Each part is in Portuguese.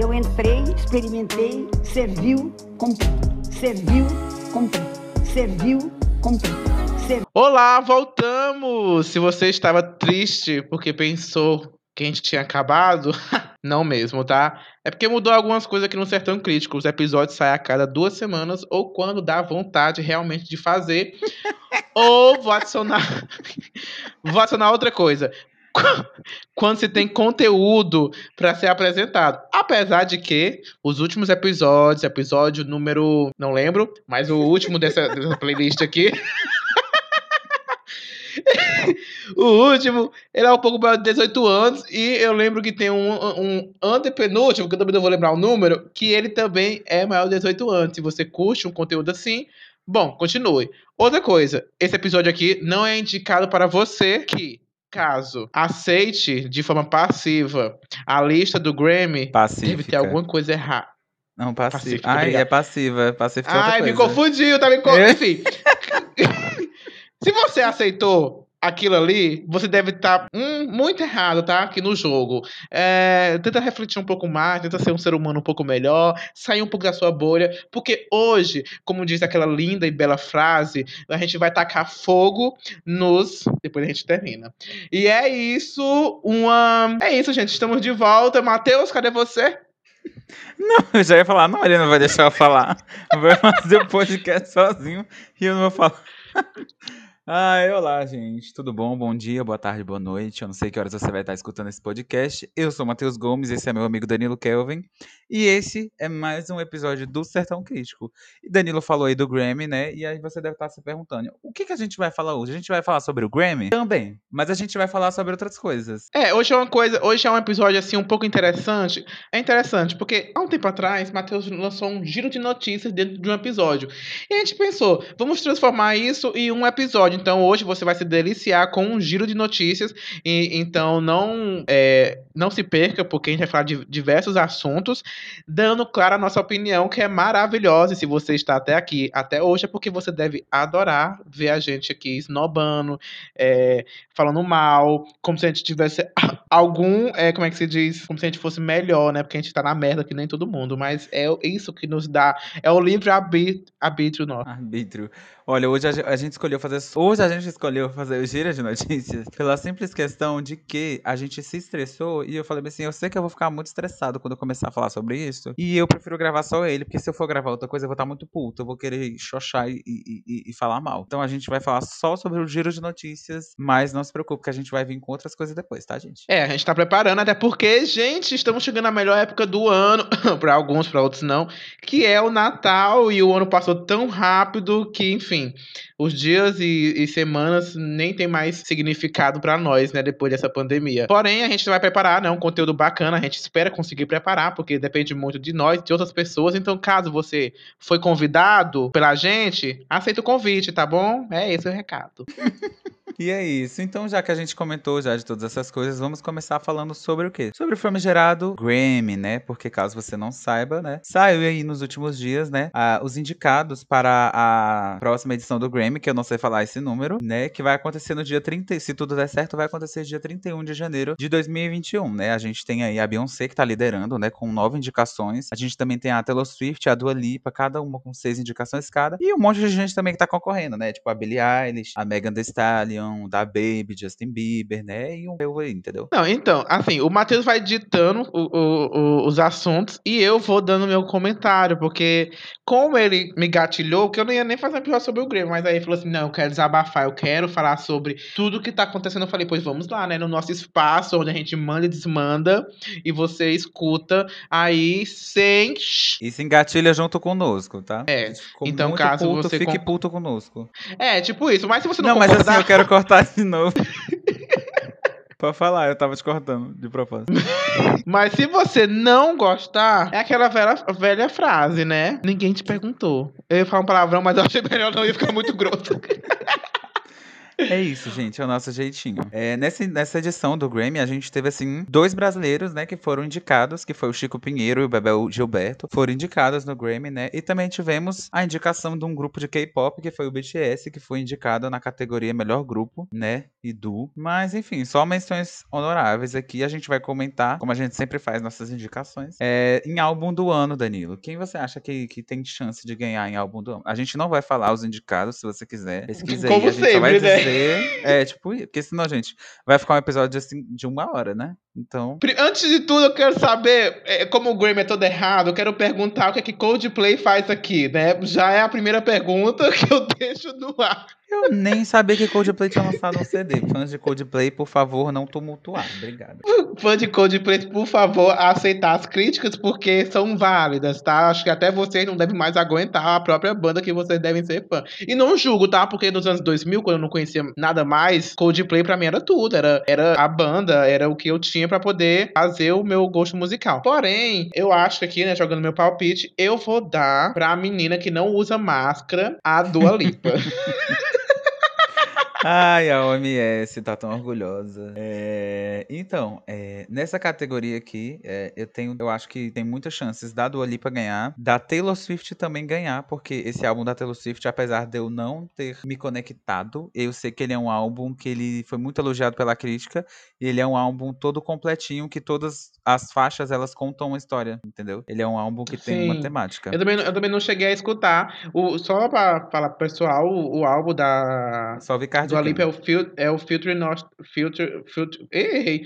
Eu entrei, experimentei, serviu, cumpri. Serviu, cumpri. Serviu, cumpri. Serviu. Olá, voltamos! Se você estava triste porque pensou que a gente tinha acabado, não mesmo, tá? É porque mudou algumas coisas aqui no Sertão Crítico. Os episódios saem a cada duas semanas ou quando dá vontade realmente de fazer. ou vou adicionar. vou adicionar outra coisa. Quando se tem conteúdo para ser apresentado. Apesar de que os últimos episódios, episódio número. Não lembro, mas o último dessa, dessa playlist aqui. o último, ele é um pouco maior de 18 anos. E eu lembro que tem um, um antepenúltimo, que eu também não vou lembrar o número, que ele também é maior de 18 anos. Se você curte um conteúdo assim, bom, continue. Outra coisa, esse episódio aqui não é indicado para você que caso aceite de forma passiva a lista do Grammy, Pacífica. deve ter alguma coisa errada. Não, passiva. Ai, obrigado. é passiva. É outra Ai, me confundiu, tá me É? confundindo. Enfim. Se você aceitou aquilo ali, você deve estar muito errado, tá? Aqui no jogo. É, tenta refletir um pouco mais, tenta ser um ser humano um pouco melhor, sair um pouco da sua bolha, porque hoje, como diz aquela linda e bela frase, a gente vai tacar fogo nos. Depois a gente termina. E é isso, uma. É isso, gente. Estamos de volta. Matheus, cadê você? Não, eu já ia falar, não, ele não vai deixar eu falar. Vai fazer o podcast sozinho e eu não vou falar. Ai, olá, gente. Tudo bom? Bom dia, boa tarde, boa noite. Eu não sei que horas você vai estar escutando esse podcast. Eu sou Matheus Gomes, esse é meu amigo Danilo Kelvin. E esse é mais um episódio do Sertão Crítico. E Danilo falou aí do Grammy, né? E aí você deve estar se perguntando: o que, que a gente vai falar hoje? A gente vai falar sobre o Grammy? Também. Mas a gente vai falar sobre outras coisas. É, hoje é uma coisa, hoje é um episódio assim um pouco interessante. É interessante porque há um tempo atrás, Matheus lançou um giro de notícias dentro de um episódio. E a gente pensou, vamos transformar isso em um episódio. Então hoje você vai se deliciar com um giro de notícias. E então não é, não se perca porque a gente vai falar de diversos assuntos, dando claro a nossa opinião que é maravilhosa. E se você está até aqui, até hoje, é porque você deve adorar ver a gente aqui esnobando, é, falando mal, como se a gente tivesse algum, é, como é que se diz? Como se a gente fosse melhor, né? Porque a gente tá na merda que nem todo mundo. Mas é isso que nos dá, é o livre arbí- arbítrio nosso. Arbítrio. Olha, hoje a ge- a gente escolheu fazer. Hoje a gente escolheu fazer o Gira de Notícias pela simples questão de que a gente se estressou e eu falei assim: eu sei que eu vou ficar muito estressado quando eu começar a falar sobre isso. E eu prefiro gravar só ele, porque se eu for gravar outra coisa, eu vou estar muito puto. Eu vou querer xoxar e, e- e- e falar mal. Então a gente vai falar só sobre o Giro de Notícias, mas não se preocupe, que a gente vai vir com outras coisas depois, tá, gente? É, a gente tá preparando, até porque, gente, estamos chegando na melhor época do ano, para alguns, para outros não, que é o Natal, e o ano passou tão rápido que, enfim, os dias e, e semanas nem tem mais significado para nós, né, depois dessa pandemia. Porém, a gente vai preparar, né, um conteúdo bacana, a gente espera conseguir preparar, porque depende muito de nós, de outras pessoas, então caso você foi convidado pela gente, aceita o convite, tá bom? É esse o recado. E é isso. Então, já que a gente comentou já de todas essas coisas, vamos começar falando sobre o quê? Sobre o famigerado Grammy, né? Porque caso você não saiba, né? Saiu aí nos últimos dias, né? ah, os indicados para a próxima edição do Grammy, que eu não sei falar esse número, né? Que vai acontecer no dia 30, se tudo der certo, vai acontecer dia 31 de janeiro de 2021, né? A gente tem aí a Beyoncé que tá liderando, né? Com nove indicações. A gente também tem a Taylor Swift, a Dua Lipa, cada uma com seis indicações cada. E um monte de gente também que tá concorrendo, né? Tipo a Billie Eilish, a Megan Thee Stallion, da Baby, Justin Bieber, né? E um eu aí, entendeu? Não, então, assim, o Matheus vai ditando o- o- o- os assuntos e eu vou dando meu comentário, porque como ele me gatilhou, que eu não ia nem fazer um episódio sobre o Grêmio, mas aí ele falou assim: não, eu quero desabafar, eu quero falar sobre tudo que tá acontecendo. Eu falei, pois vamos lá, né? No nosso espaço, onde a gente manda e desmanda, e você escuta aí sem. E se engatilha junto conosco, tá? É, então, caso puto, você fique con- puto conosco. É, tipo isso, mas se você não, Não, mas assim, eu quero cortar de novo. Pode falar, eu tava te cortando de propósito. Mas se você não gostar, é aquela velha, velha frase, né? Ninguém te perguntou. Eu ia falar um palavrão, mas eu achei melhor não ia ficar muito grosso. É isso, gente, é o nosso jeitinho. É, nessa, nessa edição do Grammy, a gente teve, assim, dois brasileiros, né, que foram indicados, que foi o Chico Pinheiro e o Bebel Gilberto, foram indicados no Grammy, né, e também tivemos a indicação de um grupo de K-pop, que foi o BTS, que foi indicado na categoria Melhor Grupo, né, e Du. Mas, enfim, só menções honoráveis aqui, a gente vai comentar, como a gente sempre faz nossas indicações, é, em álbum do ano, Danilo. Quem você acha que, que tem chance de ganhar em álbum do ano? A gente não vai falar os indicados, se você quiser. Pesquisa Como aí, a gente só vai sempre, né? Dizer. É, tipo, porque senão, gente, vai ficar um episódio assim de uma hora, né? Então. Antes de tudo, eu quero saber, é, como o Grammy é todo errado, eu quero perguntar o que é que Coldplay faz aqui, né? Já é a primeira pergunta que eu deixo no ar. Eu nem sabia que Coldplay tinha lançado um CD. Fãs de Coldplay, por favor, não tumultuar. Obrigado. Fã de Coldplay, por favor, aceitar as críticas, porque são válidas, tá? Acho que até vocês não devem mais aguentar a própria banda que vocês devem ser fã. E não julgo, tá? Porque nos anos 2000, quando eu não conhecia nada mais, Coldplay pra mim era tudo. Era, era a banda, era o que eu tinha pra poder fazer o meu gosto musical. Porém, eu acho que aqui, né, jogando meu palpite, eu vou dar pra menina que não usa máscara, a Dua Lipa. Ai, a OMS tá tão orgulhosa. É, então, é, nessa categoria aqui, é, eu tenho, eu acho que tem muitas chances da Dua Lipa ganhar, da Taylor Swift também ganhar, porque esse álbum da Taylor Swift, apesar de eu não ter me conectado, eu sei que ele é um álbum que ele foi muito elogiado pela crítica, e ele é um álbum todo completinho, que todas as faixas elas contam uma história, entendeu? Ele é um álbum que tem uma temática. Eu também, não- eu também não cheguei a escutar. O, só pra falar pro pessoal, o, o álbum da Só vi Cardi Dua Lipa é o, fil, é o Filter Not... Filter... Filter... Errei!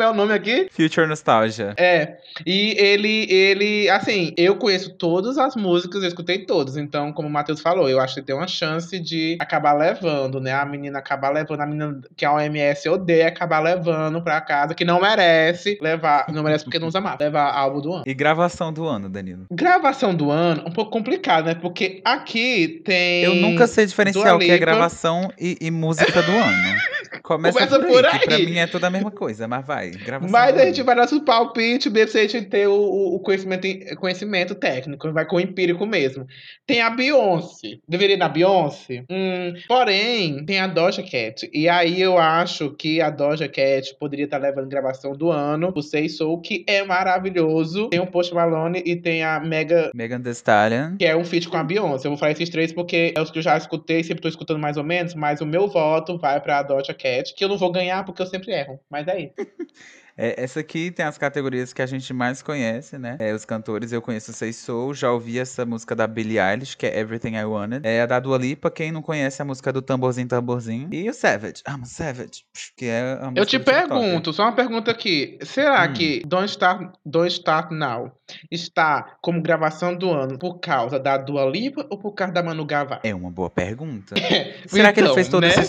Como é o nome aqui? Future Nostalgia. É, e ele, ele, assim, eu conheço todas as músicas, eu escutei todas, então, como o Matheus falou, eu acho que tem uma chance de acabar levando, né? A menina acabar levando, a menina que a OMS odeia acabar levando pra casa, que não merece levar, não merece porque não usa máscara, levar álbum do ano. E gravação do ano, Danilo. Gravação do ano, um pouco complicado, né? Porque aqui tem. Eu nunca sei diferenciar o que é gravação e, e música do ano. Começa, Começa por, por aí, que pra aí. mim é tudo a mesma coisa, mas vai. Gravação Mas a gente vai dar nosso palpite, mesmo se a gente ter o, o- o conhecimento, conhecimento técnico, vai com o empírico mesmo. Tem a Beyoncé. Deveria ir na Beyoncé? Hum, porém, tem a Doja Cat. E aí eu acho que a Doja Cat poderia estar levando gravação do ano. O Sei Soul, que é maravilhoso. Tem o Post Malone e tem a Mega. Megan Thee Stallion. Que é um feat com a Beyoncé. Eu vou falar esses três porque é os que eu já escutei, sempre tô escutando mais ou menos, mas o meu voto vai pra Doja Que eu não vou ganhar porque eu sempre erro. Mas é isso. É, essa aqui tem as categorias que a gente mais conhece, né? É, os cantores, eu conheço Sei Soul, já ouvi essa música da Billie Eilish, que é Everything I Wanted. É a da Dua Lipa, quem não conhece a música do Tamborzinho Tamborzinho. E o Savage, I'm Savage, que é a música Eu te pergunto, só uma pergunta aqui. Será Hum. que Don't Start, Don't Start Now está como gravação do ano por causa da Dua Lipa ou por causa da Manu Gavassi? É uma boa pergunta. Será que ele Então, fez todo né? esse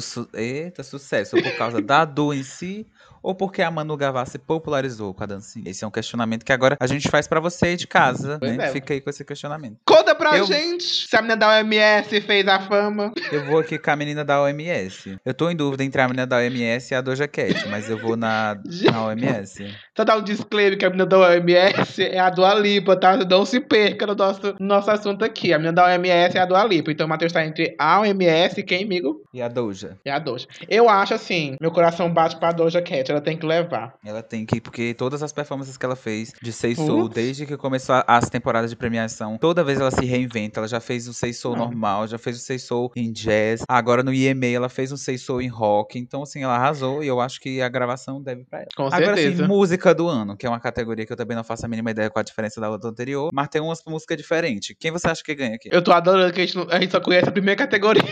su- eita, sucesso por causa da Dua em si ou porque a Manu Gavassi popularizou com a dancinha? Esse é um questionamento que agora a gente faz pra você aí de casa, Pois né? é. Fica aí com esse questionamento. Conta pra Eu- gente se a menina da OMS fez a fama. Eu vou aqui com a menina da OMS. Eu tô em dúvida entre a menina da OMS e a Doja Cat, mas eu vou na, na OMS. Só dar um disclaimer que a menina da OMS é a Dua Lipa, tá? Não se perca no nosso, no nosso assunto aqui. A menina da OMS é a Dua Lipa. Então o Matheus tá entre a OMS e quem, amigo? E a Doja? É a Doja. Eu acho assim, meu coração bate pra Doja Cat. Ela tem que levar. Ela tem que, porque todas as performances que ela fez de Sei Soul, desde que começou as temporadas de premiação, toda vez ela se reinventa. Ela já fez o Sei Soul Ah. normal, já fez o Sei Soul em jazz. Agora no IMA ela fez um Sei Soul em rock. Então, assim, ela arrasou e eu acho que a gravação deve pra ela. Com Agora, assim, certeza. música do ano, que é uma categoria que eu também não faço a mínima ideia qual a diferença da outra anterior, mas tem umas músicas diferentes. Quem você acha que ganha aqui? Eu tô adorando que a gente, não- a gente só conhece a primeira categoria,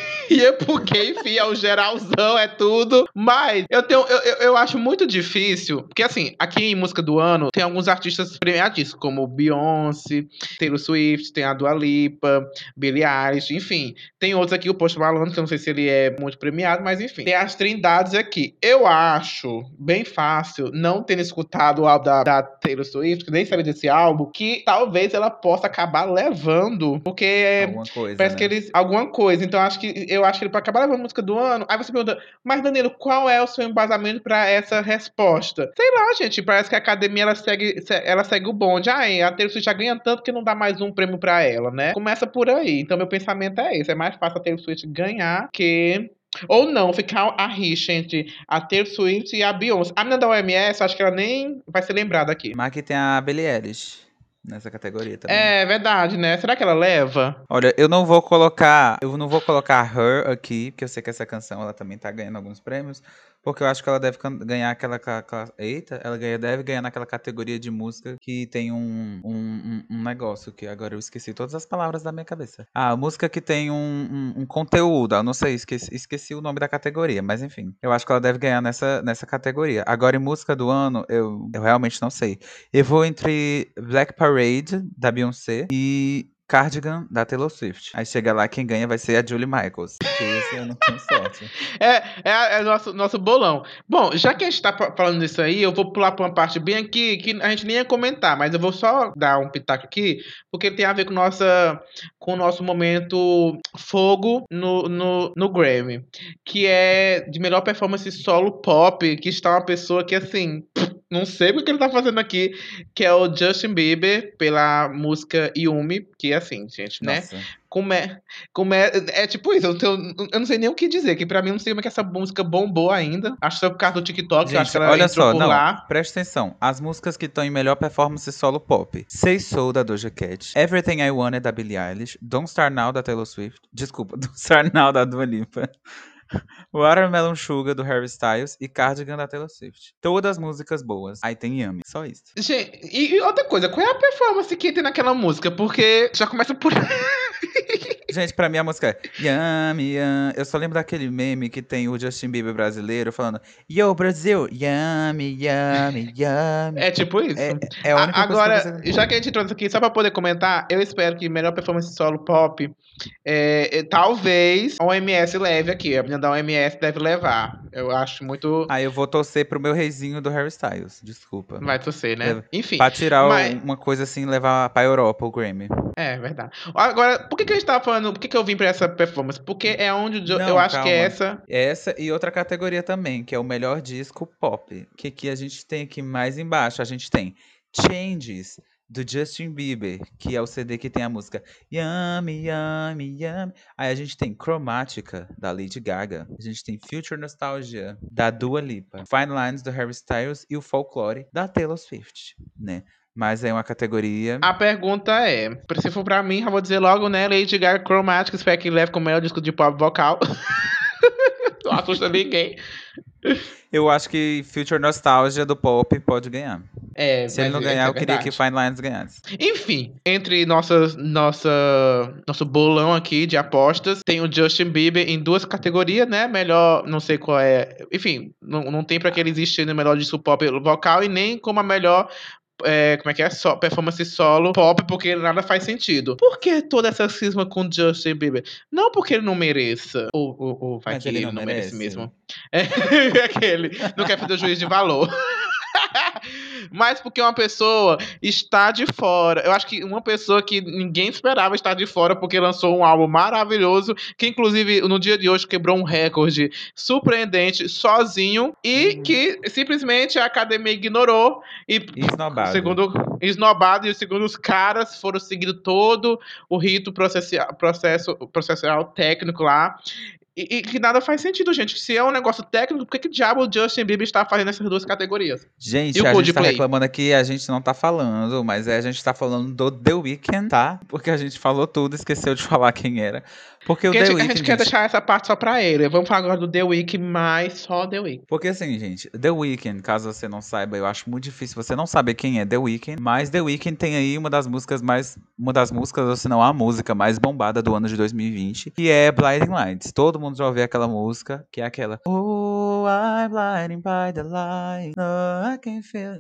porque, enfim, é o geralzão, é tudo. Mas eu tenho, eu, eu, eu acho muito difícil, porque assim, aqui em música do ano tem alguns artistas premiadíssimos, como Beyoncé, Taylor Swift, tem a Dua Lipa, Billie Eilish, enfim. Tem outros aqui, o Post Malone, que eu não sei se ele é muito premiado, mas enfim. Tem as trindades aqui. Eu acho bem fácil, não tendo escutado o álbum da, da Taylor Swift, que nem sabia desse álbum, que talvez ela possa acabar levando, porque Alguma coisa. Parece né? que eles. Alguma coisa. Então acho que eu acho que ele pode acabar levando a música do ano. Aí você pergunta, mas Danilo, qual é o seu embasamento pra essa resposta? Sei lá, gente. Parece que a academia ela segue, se- ela segue o bonde. Ah, a Taylor Swift já ganha tanto que não dá mais um prêmio pra ela, né? Começa por aí. Então meu pensamento é esse. É mais fácil a Taylor Swift ganhar que Ou não, ficar a rixa entre a Taylor Swift e a Beyoncé. A menina da OMS, acho que ela nem vai ser lembrada aqui. Mas aqui tem a Billie Eilish nessa categoria também. É verdade, né? Será que ela leva? Olha, eu não vou colocar, eu não vou colocar Her aqui, porque eu sei que essa canção ela também tá ganhando alguns prêmios, porque eu acho que ela deve ganhar aquela, eita, ela deve ganhar naquela categoria de música que tem um, um, um- negócio que agora eu esqueci todas as palavras da minha cabeça. Ah, música que tem um, um, um conteúdo, eu não sei, esqueci, esqueci o nome da categoria, mas enfim, eu acho que ela deve ganhar nessa, nessa categoria. Agora em música do ano, eu, eu realmente não sei. Eu vou entre Black Parade, da Beyoncé, e Cardigan, da Taylor Swift. Aí chega lá, quem ganha vai ser a Julie Michaels. Porque esse não tenho sorte. É, é, é nosso, nosso bolão. Bom, já que a gente tá falando disso aí, eu vou pular pra uma parte bem aqui que a gente nem ia comentar, mas eu vou só dar um pitaco aqui, porque tem a ver com, nossa, com o nosso momento fogo no, no, no Grammy, que é de melhor performance solo pop, que está uma pessoa que, assim, não sei o que ele tá fazendo aqui, que é o Justin Bieber, pela música Yumi, que é assim, gente, né? Nossa. Como é, como é, é tipo isso, eu não, tenho- eu não sei nem o que dizer, que pra mim não sei como é que essa música bombou ainda. Acho que foi por causa do TikTok, eu acho que Gente, ela olha só, por não, lá. presta atenção. As músicas que estão em melhor performance solo pop. Say So, da Doja Cat. Everything I Want, é da Billie Eilish. Don't Start Now, da Taylor Swift. Desculpa, Don't Start Now, da Dua Lipa. Watermelon Sugar, do Harry Styles. E Cardigan, da Taylor Swift. Todas músicas boas. Aí tem Yami. Só isso. Gente, e, e outra coisa, qual é a performance que tem naquela música? Porque já começa por. Gente, pra mim a música é Yami, Yami. Eu só lembro daquele meme que tem o Justin Bieber brasileiro falando Yo, Brasil, Yami, Yami, Yami. É tipo isso. É, é a única Agora, coisa que já que a gente trouxe aqui, só pra poder comentar, eu espero que melhor performance solo pop, é, é, talvez a OMS leve aqui. A menina da OMS deve levar. Eu acho muito. Aí eu vou torcer pro meu reizinho do Harry Styles. Desculpa. Vai torcer, né? Leva. Enfim. Pra tirar mas- uma coisa assim, levar pra Europa o Grammy. É verdade. Agora, por que, que a gente tava falando? Por que, que eu vim pra essa performance? Porque é onde Jo- Não, eu acho que é calma. essa. Essa e outra categoria também, que é o melhor disco pop. Que aqui a gente tem aqui mais embaixo, a gente tem Changes, do Justin Bieber, que é o CD que tem a música Yummy, Yummy, Yummy. Aí a gente tem Chromatica, da Lady Gaga. A gente tem Future Nostalgia, da Dua Lipa. Fine Lines, do Harry Styles. E o Folklore, da Taylor Swift, né? Mas é uma categoria... A pergunta é: se for pra mim, já vou dizer logo, né? Lady Gaga Chromatic, espero que leve como melhor disco de pop vocal. Não assusta ninguém. Eu acho que Future Nostalgia do pop pode ganhar. É, Se ele não mas ganhar, é eu queria que. Fine Lines ganhasse. Enfim, entre nossas, nossa, nosso bolão aqui de apostas, tem o Justin Bieber em duas categorias, né? Melhor, não sei qual é. Enfim, não, não tem pra que ele existir no melhor disco pop vocal e nem como a melhor. É, como é que é? So- performance solo pop, porque nada faz sentido. Por que toda essa cisma com Justin Bieber? Não porque ele não mereça. Ou, ou, ou vai Mas que ele não merece, merece. mesmo. É aquele. Não quer fazer o juiz de valor. Mas porque uma pessoa está de fora. Eu acho que uma pessoa que ninguém esperava estar de fora, porque lançou um álbum maravilhoso, que inclusive no dia de hoje quebrou um recorde surpreendente sozinho e que simplesmente a academia ignorou e esnobado. segundo esnobado e segundo os caras foram seguindo todo o rito processia- processo processual técnico lá e, e que nada faz sentido, gente. Se é um negócio técnico, por que, que diabo o Justin Bieber está fazendo essas duas categorias? Gente, E o a gente tá Coldplay? reclamando aqui, a gente não tá falando, mas é, a gente tá falando do The Weeknd, tá? Porque a gente falou tudo, esqueceu de falar quem era. Porque o Porque a gente, a gente quer deixar essa parte só pra ele. Vamos falar agora do The Week, mas só The Week. Porque assim, gente, The Weeknd, caso você não saiba, eu acho muito difícil você não saber quem é The Weeknd, mas The Weeknd tem aí uma das músicas mais, uma das músicas, ou se não a música mais bombada do ano de 2020, que é Blinding Lights. Todo mundo já ouviu aquela música, que é aquela Oh, I'm blinding by the light, no, I can feel...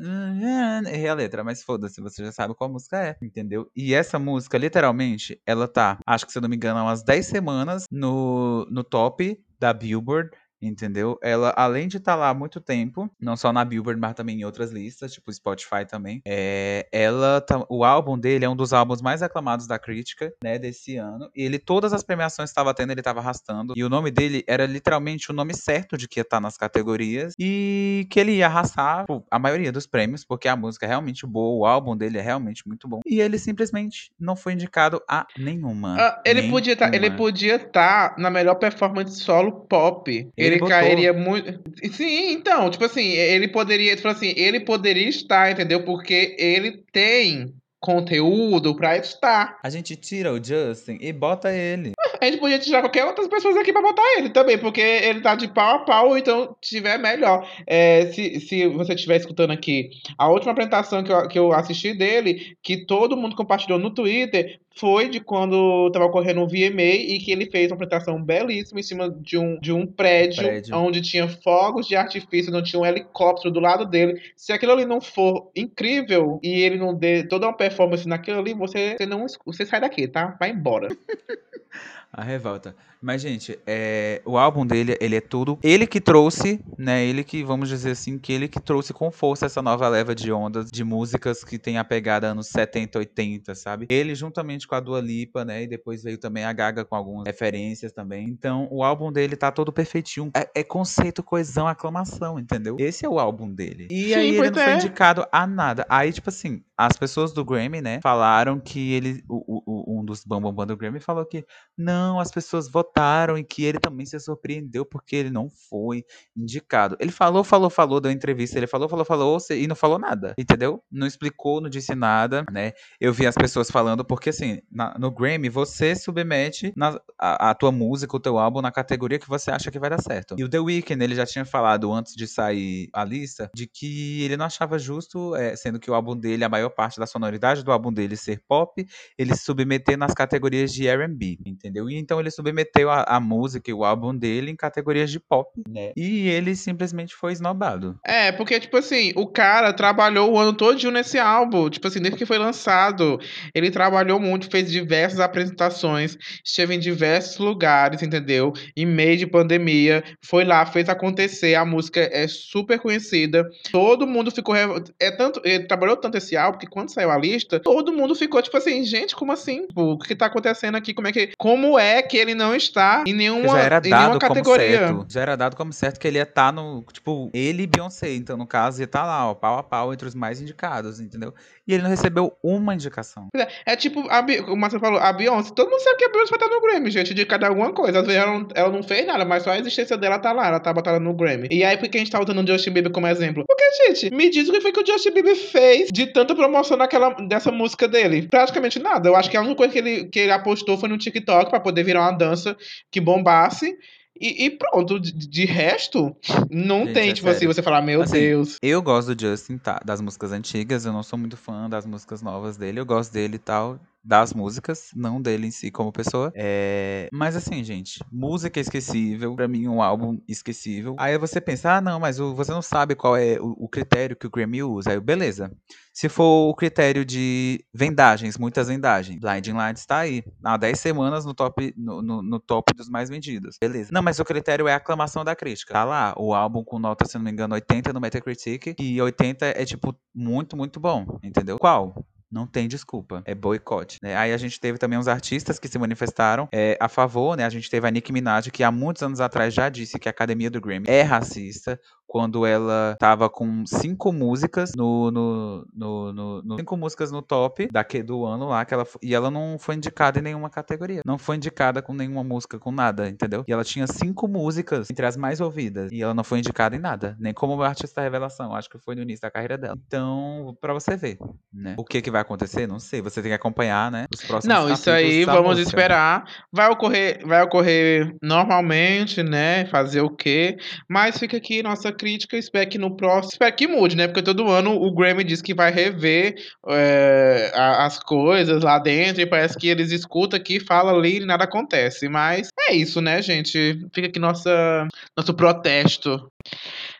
Errei a letra, mas foda-se, você já sabe qual música é, entendeu? E essa música, literalmente, ela tá, acho que se eu não me engano, há umas 10 semanas no, no top da Billboard, entendeu? Ela, além de estar lá há muito tempo, não só na Billboard, mas também em outras listas, tipo Spotify também, é, ela tá, o álbum dele é um dos álbuns mais aclamados da crítica, né, desse ano. E ele, todas as premiações que estava tendo, ele estava arrastando. E o nome dele era literalmente o nome certo de que ia estar tá nas categorias. E que ele ia arrastar pô, a maioria dos prêmios, porque a música é realmente boa, o álbum dele é realmente muito bom. E ele simplesmente não foi indicado a nenhuma. Ah, ele, nenhuma. podia tá, ele podia estar tá na melhor performance solo pop. Ele, Ele botou. cairia muito. Sim, então, tipo assim, ele poderia, tipo assim, ele poderia estar, entendeu? Porque ele tem conteúdo pra estar. A gente tira o Justin e bota ele. A gente podia tirar qualquer outras pessoas aqui pra botar ele também, porque ele tá de pau a pau, então tiver melhor. É, se, se você estiver escutando aqui a última apresentação que eu, que eu assisti dele, que todo mundo compartilhou no Twitter, foi de quando tava ocorrendo um VMA e que ele fez uma apresentação belíssima em cima de um, de um prédio, Prédio. onde tinha fogos de artifício, não tinha um helicóptero do lado dele. Se aquilo ali não for incrível e ele não dê toda uma performance naquilo ali, você, você não você sai daqui, tá? Vai embora. A revolta. Mas, gente, é, o álbum dele, ele é tudo. Ele que trouxe, né? Ele que, vamos dizer assim, que ele que trouxe com força essa nova leva de ondas de músicas que tem a pegada anos 70, 80, sabe? Ele, juntamente com a Dua Lipa, né? E depois veio também a Gaga com algumas referências também. Então, o álbum dele tá todo perfeitinho. É, é conceito, coesão, aclamação, entendeu? Esse é o álbum dele. E Sim, aí ele não foi é. indicado a nada. Aí, tipo assim, as pessoas do Grammy, né? Falaram que ele. O- o- um dos bambambam do Grammy falou que não, as pessoas votaram e que ele também se surpreendeu porque ele não foi indicado. Ele falou, falou, falou, deu entrevista, ele falou, falou, falou e não falou nada, entendeu? Não explicou, não disse nada, né? Eu vi as pessoas falando porque assim, na- no Grammy você submete na- a, a tua música, o teu álbum na categoria que você acha que vai dar certo. E o The Weeknd, ele já tinha falado antes de sair a lista de que ele não achava justo, é, sendo que o álbum dele, a maior parte da sonoridade do álbum dele ser pop, ele se submeter nas categorias de R&B, entendeu? E então ele submeteu a, a música e o álbum dele em categorias de pop, né? E ele simplesmente foi esnobado. É, porque, tipo assim, o cara trabalhou o ano todo nesse álbum. Tipo assim, desde que foi lançado. Ele trabalhou muito, fez diversas apresentações, esteve em diversos lugares, entendeu? Em meio de pandemia. Foi lá, fez acontecer. A música é super conhecida. Todo mundo ficou. É tanto, ele trabalhou tanto esse álbum que quando saiu a lista, todo mundo ficou, tipo assim, gente, como assim? Tipo, O que tá acontecendo aqui? Como é que. Como é que ele não está em nenhuma, já era em nenhuma dado como categoria? certo. Já era dado como certo que ele ia estar no. Tipo, ele e Beyoncé. Então, no caso, ia estar lá, ó, pau a pau entre os mais indicados, entendeu? E ele não recebeu uma indicação. É, é tipo, a o Marcelo falou, a Beyoncé, todo mundo sabe que a Beyoncé vai estar no Grammy, gente, de cada alguma coisa. Às vezes ela não, ela não fez nada, mas só a existência dela tá lá, ela tá botada no Grammy. E aí, por que a gente tá usando o Justin Bieber como exemplo? Porque, gente, me diz o que foi que o Justin Bieber fez de tanta promoção daquela, dessa música dele. Praticamente nada. Eu acho que a única coisa que ele, que ele apostou foi no TikTok pra poder virar uma dança que bombasse. E, e pronto, de, de resto, não Gente, tem, é tipo assim, sério. você falar, meu Assim, Deus. Eu gosto do Justin, tá? Das músicas antigas. Eu não sou muito fã das músicas novas dele. Eu gosto dele e tal. Das músicas, não dele em si como pessoa. É... Mas assim, gente, música esquecível. Pra mim, um álbum esquecível. Aí você pensa, ah, não, mas você não sabe qual é o, critério que o Grammy usa. Aí, beleza. Se for o critério de vendagens, muitas vendagens, Blinding Lights tá aí. Há 10 semanas no top, no, no- no top dos mais vendidos. Beleza. Não, mas o critério é a aclamação da crítica. Tá lá, o álbum com nota, se não me engano, 80 no Metacritic. E 80 é, tipo, muito, muito bom. Entendeu? Qual? Não tem desculpa. É boicote. né? Aí a gente teve também uns artistas que se manifestaram é, a favor, né? A gente teve a Nicki Minaj, que há muitos anos atrás já disse que a Academia do Grammy é racista. Quando ela tava com cinco músicas no. no, no, no- no- cinco músicas no top daque, do ano lá. Que ela, e ela não foi indicada em nenhuma categoria. Não foi indicada com nenhuma música, com nada, entendeu? E ela tinha cinco músicas entre as mais ouvidas. E ela não foi indicada em nada. Nem como artista revelação. Acho que foi no início da carreira dela. Então, pra você ver, né? O que que vai acontecer? Não sei. Você tem que acompanhar, né? Os próximos Não, isso aí vamos música. esperar. Vai ocorrer, vai ocorrer normalmente, né? Fazer o quê? Mas fica aqui nossa crítica. Espero que no próximo. Espero que mude, né? Porque todo ano o Grammy diz que vai rever é, as coisas lá dentro. E parece que eles escutam aqui, falam ali e nada acontece. Mas é isso, né, gente? Fica aqui nossa, nosso protesto.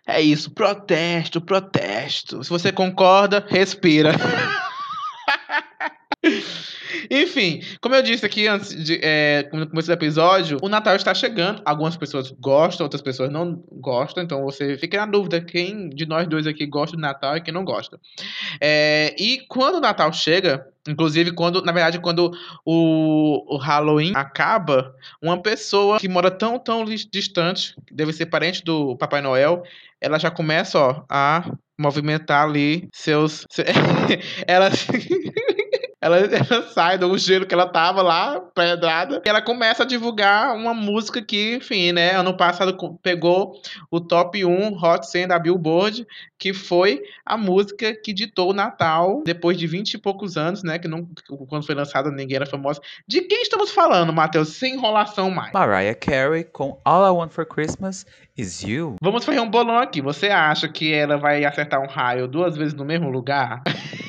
É isso, protesto, protesto. Se você concorda, respira. Enfim, como eu disse aqui antes de, é, no começo do episódio, o Natal está chegando. Algumas pessoas gostam, outras pessoas não gostam. Então você fica na dúvida quem de nós dois aqui gosta do Natal e quem não gosta. É, e quando o Natal chega, Inclusive, quando, na verdade, quando o, o Halloween acaba, uma pessoa que mora tão, tão distante, deve ser parente do Papai Noel, ela já começa, ó, a movimentar ali seus. ela. Ela, ela sai do gelo que ela tava lá, pedrada, e ela começa a divulgar uma música que, enfim, né, ano passado pegou o top 1 Hot 100 da Billboard, que foi a música que ditou o Natal, depois de 20 e poucos anos, né, que não, quando foi lançada ninguém era famosa. De quem estamos falando, Matheus? Sem enrolação mais. Mariah Carey com All I Want For Christmas Is You. Vamos fazer um bolão aqui. Você acha que ela vai acertar um raio duas vezes no mesmo lugar?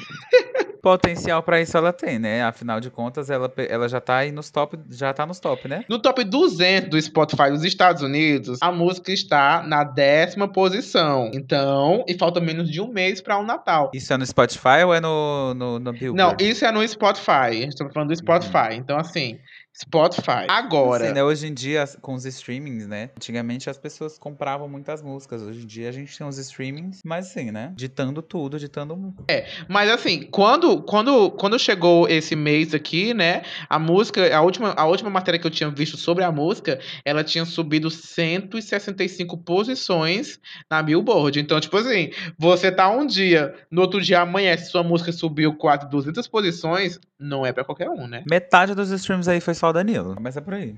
Potencial para isso ela tem, né? Afinal de contas, ela, ela já tá aí nos top, já tá nos top, né? No top 200 do Spotify dos Estados Unidos, a música está na décima posição. Então, e falta menos de um mês para o um Natal. Isso é no Spotify ou é no, no, no Billboard? Não, isso é no Spotify. Tá falando do Spotify. Uhum. Então, assim, Spotify. Agora. Sim, né? Hoje em dia, com os streamings, né? Antigamente as pessoas compravam muitas músicas. Hoje em dia a gente tem os streamings, mas assim, né? Ditando tudo, ditando. É, mas assim, quando, quando, quando chegou esse mês aqui, né? A música, a última, a última matéria que eu tinha visto sobre a música, ela tinha subido 165 posições na Billboard. Então, tipo assim, você tá um dia, no outro dia amanhece, sua música subiu quase 200 posições, não é para qualquer um, né? Metade dos streams aí foi só o Danilo. Começa por aí.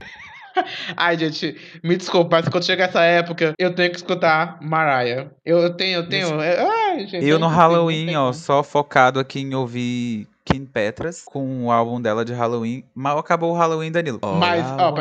Ai, gente, me desculpa, mas quando chegar essa época, eu tenho que escutar Mariah. Eu tenho, eu tenho. Ai, gente, eu, eu no Halloween, ó, só focado aqui em ouvir Kim Petras com o álbum dela de Halloween. Mal acabou o Halloween, Danilo. Mas, ó,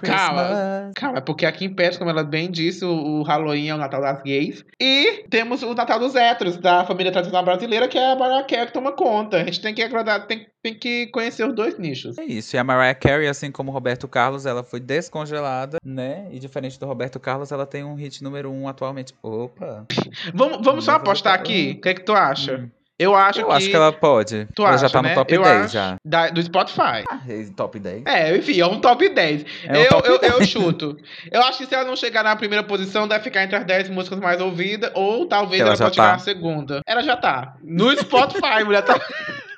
calma, calma, porque a Kim Petras, como ela bem disse, o, o, Halloween é o Natal das gays. E temos o Natal dos héteros, da família tradicional brasileira, que é a Mariah Carey que toma conta. A gente tem que agradar, tem, tem que conhecer os dois nichos. É isso. E a Mariah Carey, assim como o Roberto Carlos, ela foi descongelada, né? E diferente do Roberto Carlos, ela tem um hit número um atualmente. Opa! vamos vamos só apostar aqui? O que é que tu acha? Hum. Eu acho eu que. acho que ela pode. Tu ela acha, já tá né? no top eu 10 já. Da, do Spotify. Ah, top 10. É, enfim, é um top 10. É um eu, top eu, 10. eu chuto. Eu acho que se ela não chegar na primeira posição, deve ficar entre as 10 músicas mais ouvidas, ou talvez ela, ela pode tá. chegar na segunda. Ela já tá. No Spotify, mulher tá.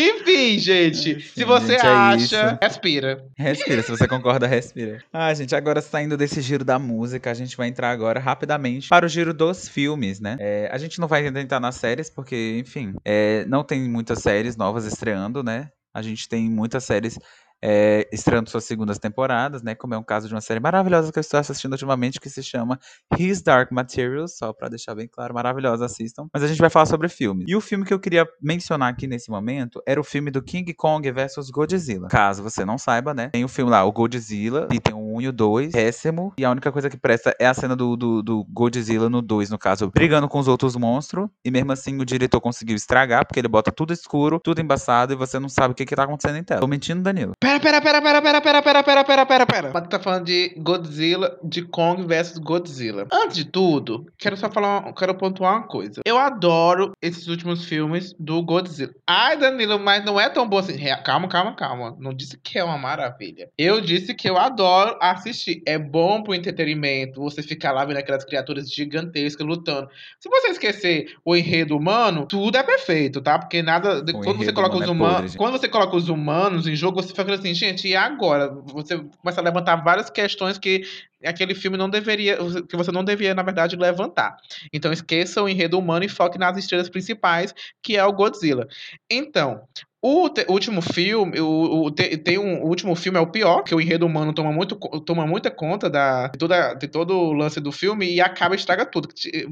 Enfim, gente. Enfim, se você gente, é acha, é respira. Respira, se você concorda, respira. Ah, gente, agora saindo desse giro da música, a gente vai entrar agora rapidamente para o giro dos filmes, né? É, a gente não vai entrar nas séries, porque, enfim, é, não tem muitas séries novas estreando, né? A gente tem muitas séries é, estreando suas segundas temporadas, né? Como é um caso de uma série maravilhosa que eu estou assistindo ultimamente, que se chama His Dark Materials, só para deixar bem claro, maravilhosa, assistam. Mas a gente vai falar sobre filme. E o filme que eu queria mencionar aqui nesse momento era o filme do King Kong versus Godzilla. Caso você não saiba, né? Tem o filme lá, o Godzilla, e tem o 1 e o 2, péssimo, e a única coisa que presta é a cena do, do, do Godzilla no 2, no caso, brigando com os outros monstros, e mesmo assim o diretor conseguiu estragar, porque ele bota tudo escuro, tudo embaçado, e você não sabe o que que tá acontecendo em tela. Tô mentindo, Danilo? Pera, pera, pera, pera, pera, pera, pera, pera, pera. Mas tá falando de Godzilla, de Kong versus Godzilla. Antes de tudo, quero só falar, quero pontuar uma coisa. Eu adoro esses últimos filmes do Godzilla. Ai, Danilo, mas não é tão bom assim. Calma, calma, calma. Não disse que é uma maravilha. Eu disse que eu adoro assistir. É bom pro entretenimento. Você ficar lá vendo aquelas criaturas gigantescas lutando. Se você esquecer o enredo humano, tudo é perfeito, tá? Porque nada. O quando você coloca os humanos. É quando você coloca os humanos em jogo, você fica assim, gente, e agora? Você começa a levantar várias questões que aquele filme não deveria, que você não deveria, na verdade, levantar. Então esqueça o enredo humano e foque nas estrelas principais, que é o Godzilla. Então, o último filme, o, o te, tem um, o último filme é o pior, que o enredo humano toma, muito, toma muita conta da, de, toda, de todo o lance do filme e acaba estraga tudo.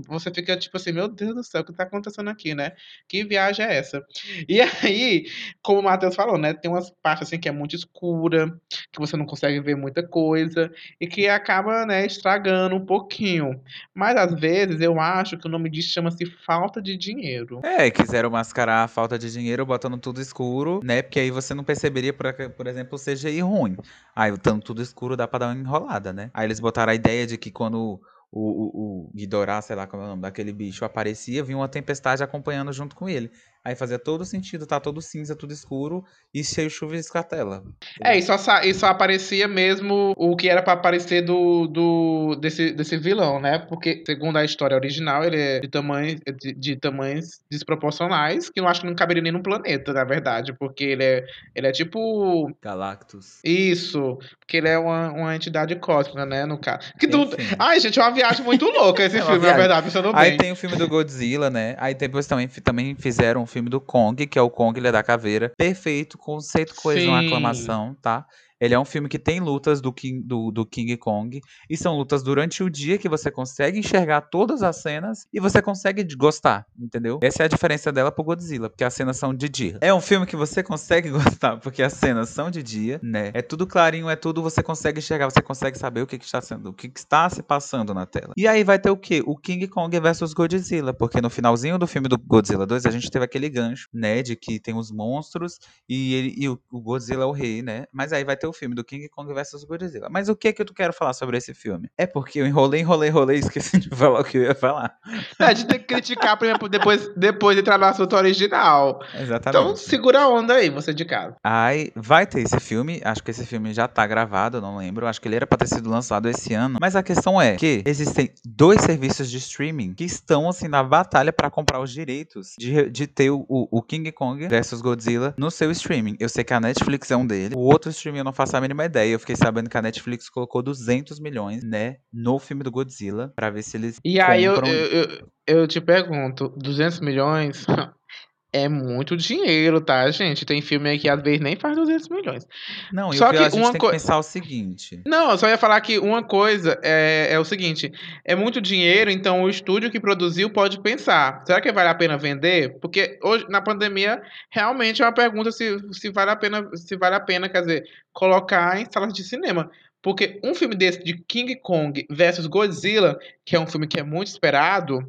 Você fica tipo assim, meu Deus do céu, o que tá acontecendo aqui, né? Que viagem é essa? E aí, como o Matheus falou, né? Tem umas partes assim que é muito escura, que você não consegue ver muita coisa e que acaba, né, estragando um pouquinho. Mas às vezes eu acho que o nome disso chama-se falta de dinheiro. É, quiseram mascarar a falta de dinheiro botando tudo escuro escuro, né? Porque aí você não perceberia, por, por exemplo, o CGI ruim. Aí, tanto tudo escuro dá pra dar uma enrolada, né? Aí eles botaram a ideia de que quando o, o, o Ghidorah, sei lá como é o nome daquele bicho, aparecia, vinha uma tempestade acompanhando junto com ele. Aí fazia todo sentido, tá todo cinza, tudo escuro e cheio de chuvisco a tela. É, e só, e só aparecia mesmo o que era pra aparecer do, do desse, desse vilão, né? Porque, segundo a história original, ele é de tamanhos, de, de tamanhos desproporcionais, que eu acho que não caberia nem no planeta, na verdade. Porque ele é, ele é tipo. Galactus. Isso. Porque ele é uma, uma entidade cósmica, né? No caso. Que Enfim. Ai, gente, é uma viagem muito louca esse É filme, na viagem. verdade, pensando Aí bem. tem o filme do Godzilla, né? Aí depois também, também fizeram filme do Kong, que é o Kong, Ilha da Caveira. Perfeito, conceito, coesão, Sim. aclamação, tá? Ele é um filme que tem lutas do King, do, do King Kong. E são lutas durante o dia que você consegue enxergar todas as cenas e você consegue gostar, entendeu? Essa é a diferença dela pro Godzilla, porque as cenas são de dia. É um filme que você consegue gostar, porque as cenas são de dia, né? É tudo clarinho, é tudo, você consegue enxergar, você consegue saber o que, que está sendo, o que, que está se passando na tela. E aí vai ter o quê? O King Kong versus Godzilla, porque no finalzinho do filme do Godzilla 2, a gente teve aquele gancho, né? De que tem os monstros e, ele, e o, o Godzilla é o rei, né? Mas aí vai ter o filme do King Kong versus Godzilla. Mas o que que eu quero falar sobre esse filme? É porque eu enrolei, enrolei, enrolei e esqueci de falar o que eu ia falar. É, a gente tem que criticar primeiro, depois, depois de entrar no assunto original. Exatamente. Então, segura a onda aí, você de casa. Aí vai ter esse filme, acho que esse filme já tá gravado, não lembro, acho que ele era pra ter sido lançado esse ano. Mas a questão é que existem dois serviços de streaming que estão assim na batalha pra comprar os direitos de, de ter o, o King Kong versus Godzilla no seu streaming. Eu sei que a Netflix é um deles, o outro streaming eu não faço a mínima ideia. Eu fiquei sabendo que a Netflix colocou 200 milhões, né, no filme do Godzilla, pra ver se eles E aí eu, eu, eu, eu te pergunto, 200 milhões é muito dinheiro, tá, gente? Tem filme aí que às vezes nem faz 200 milhões. Não, e Só o pior, que a gente uma tem coi- que pensar o seguinte. Não, eu só ia falar que uma coisa é, é o seguinte: é muito dinheiro, então o estúdio que produziu pode pensar. Será que vale a pena vender? Porque hoje, na pandemia, realmente é uma pergunta se, se vale a pena, se vale a pena, quer dizer, colocar em salas de cinema. Porque um filme desse de King Kong versus Godzilla, que é um filme que é muito esperado,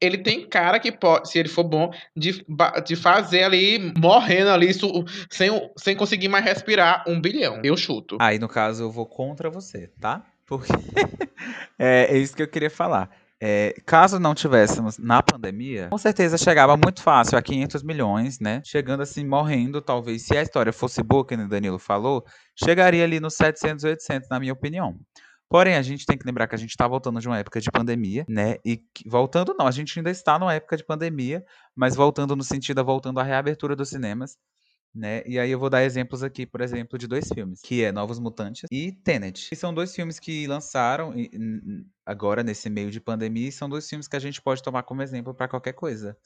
ele tem cara que pode, se ele for bom, de, de fazer ali, morrendo ali, su- sem, sem conseguir mais respirar, um bilhão. Eu chuto. Aí, no caso, eu vou contra você, tá? Porque é, é isso que eu queria falar. É, caso não tivéssemos na pandemia, com certeza chegava muito fácil a 500 milhões, né? Chegando assim, morrendo, talvez, se a história fosse boa, que o Danilo falou, chegaria ali nos 700, 800, na minha opinião. Porém, a gente tem que lembrar que a gente está voltando de uma época de pandemia, né? E que- voltando, não, a gente ainda está numa época de pandemia, mas voltando no sentido, voltando à reabertura dos cinemas né? E aí eu vou dar exemplos aqui, por exemplo, de dois filmes, que é Novos Mutantes e Tenet. Que são dois filmes que lançaram agora nesse meio de pandemia e são dois filmes que a gente pode tomar como exemplo para qualquer coisa.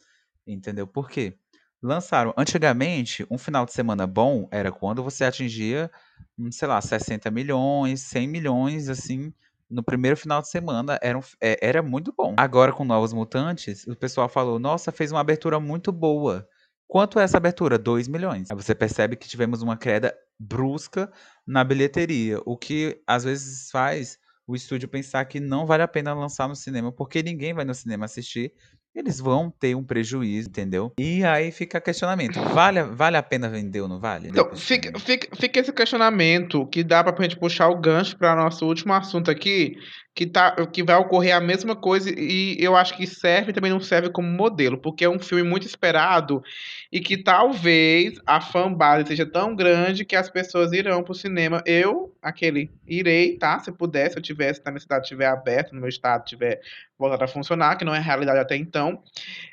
Entendeu? Por quê? Lançaram antigamente, um final de semana bom era quando você atingia, hum, sei lá, 60 milhões, 100 milhões assim, no primeiro final de semana era, um é- era muito bom. Agora com Novos Mutantes, o pessoal falou: "Nossa, fez uma abertura muito boa". Quanto é essa abertura? 2 milhões. Aí você percebe que tivemos uma queda brusca na bilheteria, o que às vezes faz o estúdio pensar que não vale a pena lançar no cinema, porque ninguém vai no cinema assistir, eles vão ter um prejuízo, entendeu? E aí fica questionamento, vale, a- vale a pena vender ou não vale? Então, fica, fica, fica esse questionamento que dá pra gente puxar o gancho para nosso último assunto aqui, que, tá, que vai ocorrer a mesma coisa e eu acho que serve e também não serve como modelo, porque é um filme muito esperado e que talvez a fanbase seja tão grande que as pessoas irão pro cinema. Eu, aquele, irei, tá? Se puder, se eu tivesse, na minha cidade estiver aberto, no meu estado tiver voltado a funcionar, que não é realidade até então,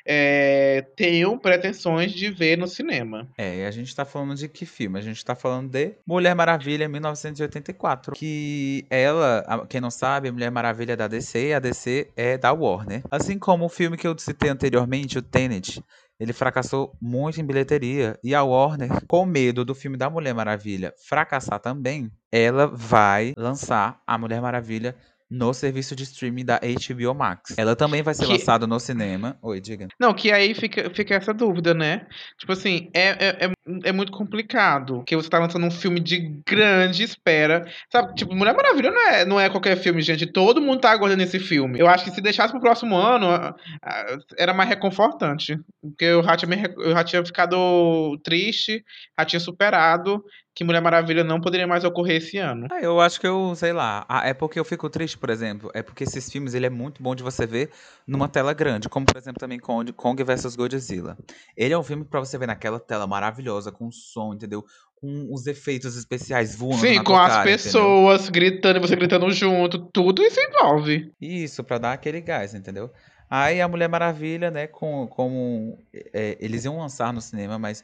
é, tenho pretensões de ver no cinema. É, e a gente tá falando de que filme? A gente tá falando de Mulher Maravilha 1984. Que ela, quem não sabe, Mulher Maravilha é da DC a DC é da Warner. Assim como o filme que eu citei anteriormente, o Tenet, ele fracassou muito em bilheteria. E a Warner, com medo do filme da Mulher Maravilha fracassar também, ela vai lançar a Mulher Maravilha no serviço de streaming da HBO Max. Ela também vai ser Que- lançada no cinema. Oi, diga. Não, que aí fica, fica essa dúvida, né? Tipo assim, é, é, é, é muito complicado. Porque você tá lançando um filme de grande espera. Sabe, tipo, Mulher Maravilha não é, não é qualquer filme, gente. Todo mundo tá aguardando esse filme. Eu acho que se deixasse pro próximo ano, era mais reconfortante. Porque eu já tinha, eu já tinha ficado triste, já tinha superado. Que Mulher Maravilha não poderia mais ocorrer esse ano. Ah, eu acho que eu, sei lá. Ah, é porque eu fico triste, por exemplo. É porque esses filmes ele é muito bom de você ver numa tela grande, como por exemplo também Kong, Kong vs Godzilla. Ele é um filme pra você ver naquela tela maravilhosa, com som, entendeu? Com os efeitos especiais voando Sim, na com as cara, entendeu? pessoas gritando e você gritando junto, tudo isso envolve. Isso, pra dar aquele gás, entendeu? Aí a Mulher Maravilha, né, com, como é, eles iam lançar no cinema, mas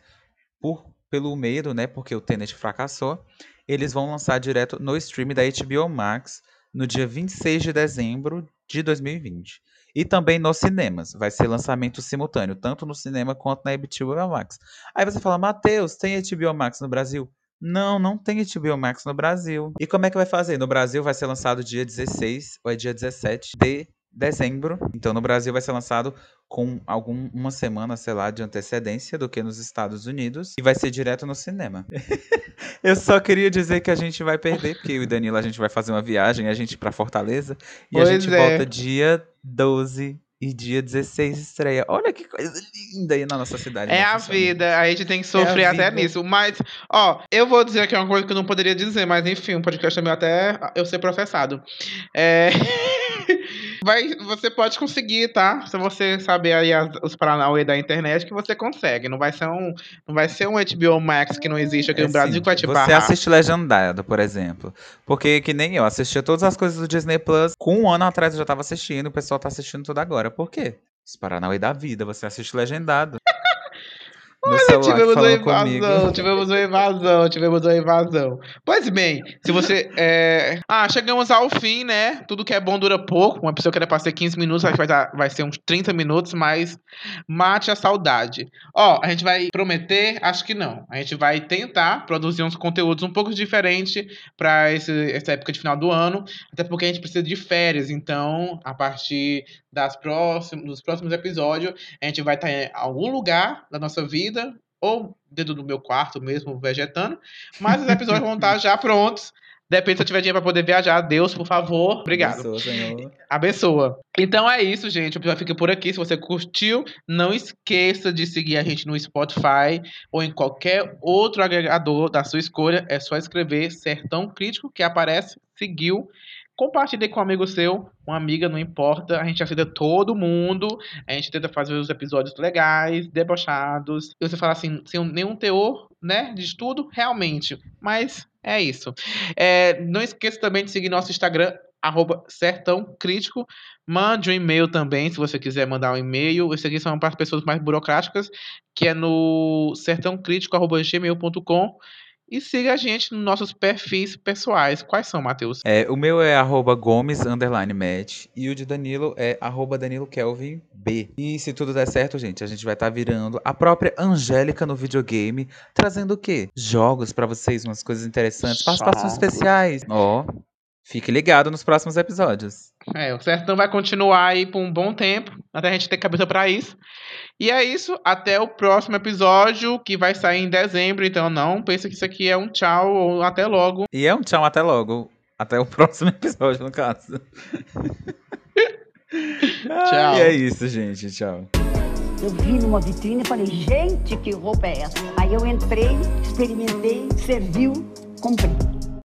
por, pelo medo, né, porque o Tenet fracassou, eles vão lançar direto no stream da HBO Max no dia 26 de dezembro de 2020. E também nos cinemas. Vai ser lançamento simultâneo, tanto no cinema quanto na HBO Max. Aí você fala, Matheus, tem HBO Max no Brasil? Não, não tem HBO Max no Brasil. E como é que vai fazer? No Brasil vai ser lançado dia 16 ou é dia 17 de dezembro. Então no Brasil vai ser lançado com algum uma semana, sei lá, de antecedência do que nos Estados Unidos e vai ser direto no cinema. Eu só queria dizer que a gente vai perder, porque eu e Danilo a gente vai fazer uma viagem, a gente para Fortaleza e Pois a gente é. volta dia 12 e dia 16 estreia. Olha que coisa linda aí na nossa cidade. É né, a funcionando. vida, a gente tem que sofrer a até nisso. Mas, ó, eu vou dizer aqui uma coisa que eu não poderia dizer, mas enfim, um podcast é meu até eu ser processado. É. Vai, você pode conseguir, tá? Se você saber aí as- os paranauê da internet, que você consegue. Não vai ser um, não vai ser um HBO Max que não existe aqui É no Brasil que vai te Você barrar. assiste legendado, por exemplo. Porque que nem eu, assistia todas as coisas do Disney Plus. Com um ano atrás eu já tava assistindo, o pessoal tá assistindo tudo agora. Por quê? Os Paranauê da vida, você assiste legendado. No celular Tivemos uma falando comigo. invasão, tivemos uma invasão, tivemos uma invasão. Pois bem, se você. é, Ah, chegamos ao fim, né? Tudo que é bom dura pouco. Uma pessoa que era pra ser 15 minutos, acho que vai, dar- vai ser uns 30 minutos, mas mate a saudade. Ó, a gente vai prometer? Acho que não. A gente vai tentar produzir uns conteúdos um pouco diferentes pra esse- essa época de final do ano. Até porque a gente precisa de férias. Então, a partir das próximos, dos próximos episódios, a gente vai estar em algum lugar da nossa vida, ou dentro do meu quarto mesmo, vegetando. Mas os episódios vão estar já prontos. Depende se eu tiver dinheiro pra poder viajar. Deus, por favor. Obrigado. Abençoa, Senhor. Abençoa. Então é isso, gente. O episódio fica por aqui. Se você curtiu, não esqueça de seguir a gente no Spotify ou em qualquer outro agregador da sua escolha. É só escrever Sertão Crítico que aparece, seguiu. Compartilhe com um amigo seu, uma amiga, não importa. A gente aceita todo mundo. A gente tenta fazer os episódios legais, debochados. E você fala assim, sem nenhum teor, né, de estudo, realmente. Mas é isso. É, não esqueça também de seguir nosso Instagram, arroba Sertão Crítico. Mande um e-mail também, se você quiser mandar um e-mail. Esse aqui são para as pessoas mais burocráticas, que é no sertãocrítico.gmail.com. E siga a gente nos nossos perfis pessoais. Quais são, Matheus? É, o meu é arroba Gomes underline match e o de Danilo é arroba Danilo Kelvin B. E se tudo der certo, gente, a gente vai estar virando a própria Angélica no videogame, trazendo o quê? Jogos pra vocês, umas coisas interessantes, participações especiais. Ó, fique ligado nos próximos episódios. É, o Sertão vai continuar aí por um bom tempo, até a gente ter cabeça para isso. E é isso, até o próximo episódio, que vai sair em dezembro. Então não pense que isso aqui é um tchau ou até logo. E é um tchau, até logo. Até o próximo episódio, no caso. Tchau. E é isso, gente. Tchau. Eu vi numa vitrine e falei, gente, que roupa é essa? Aí eu entrei, experimentei, serviu, comprei.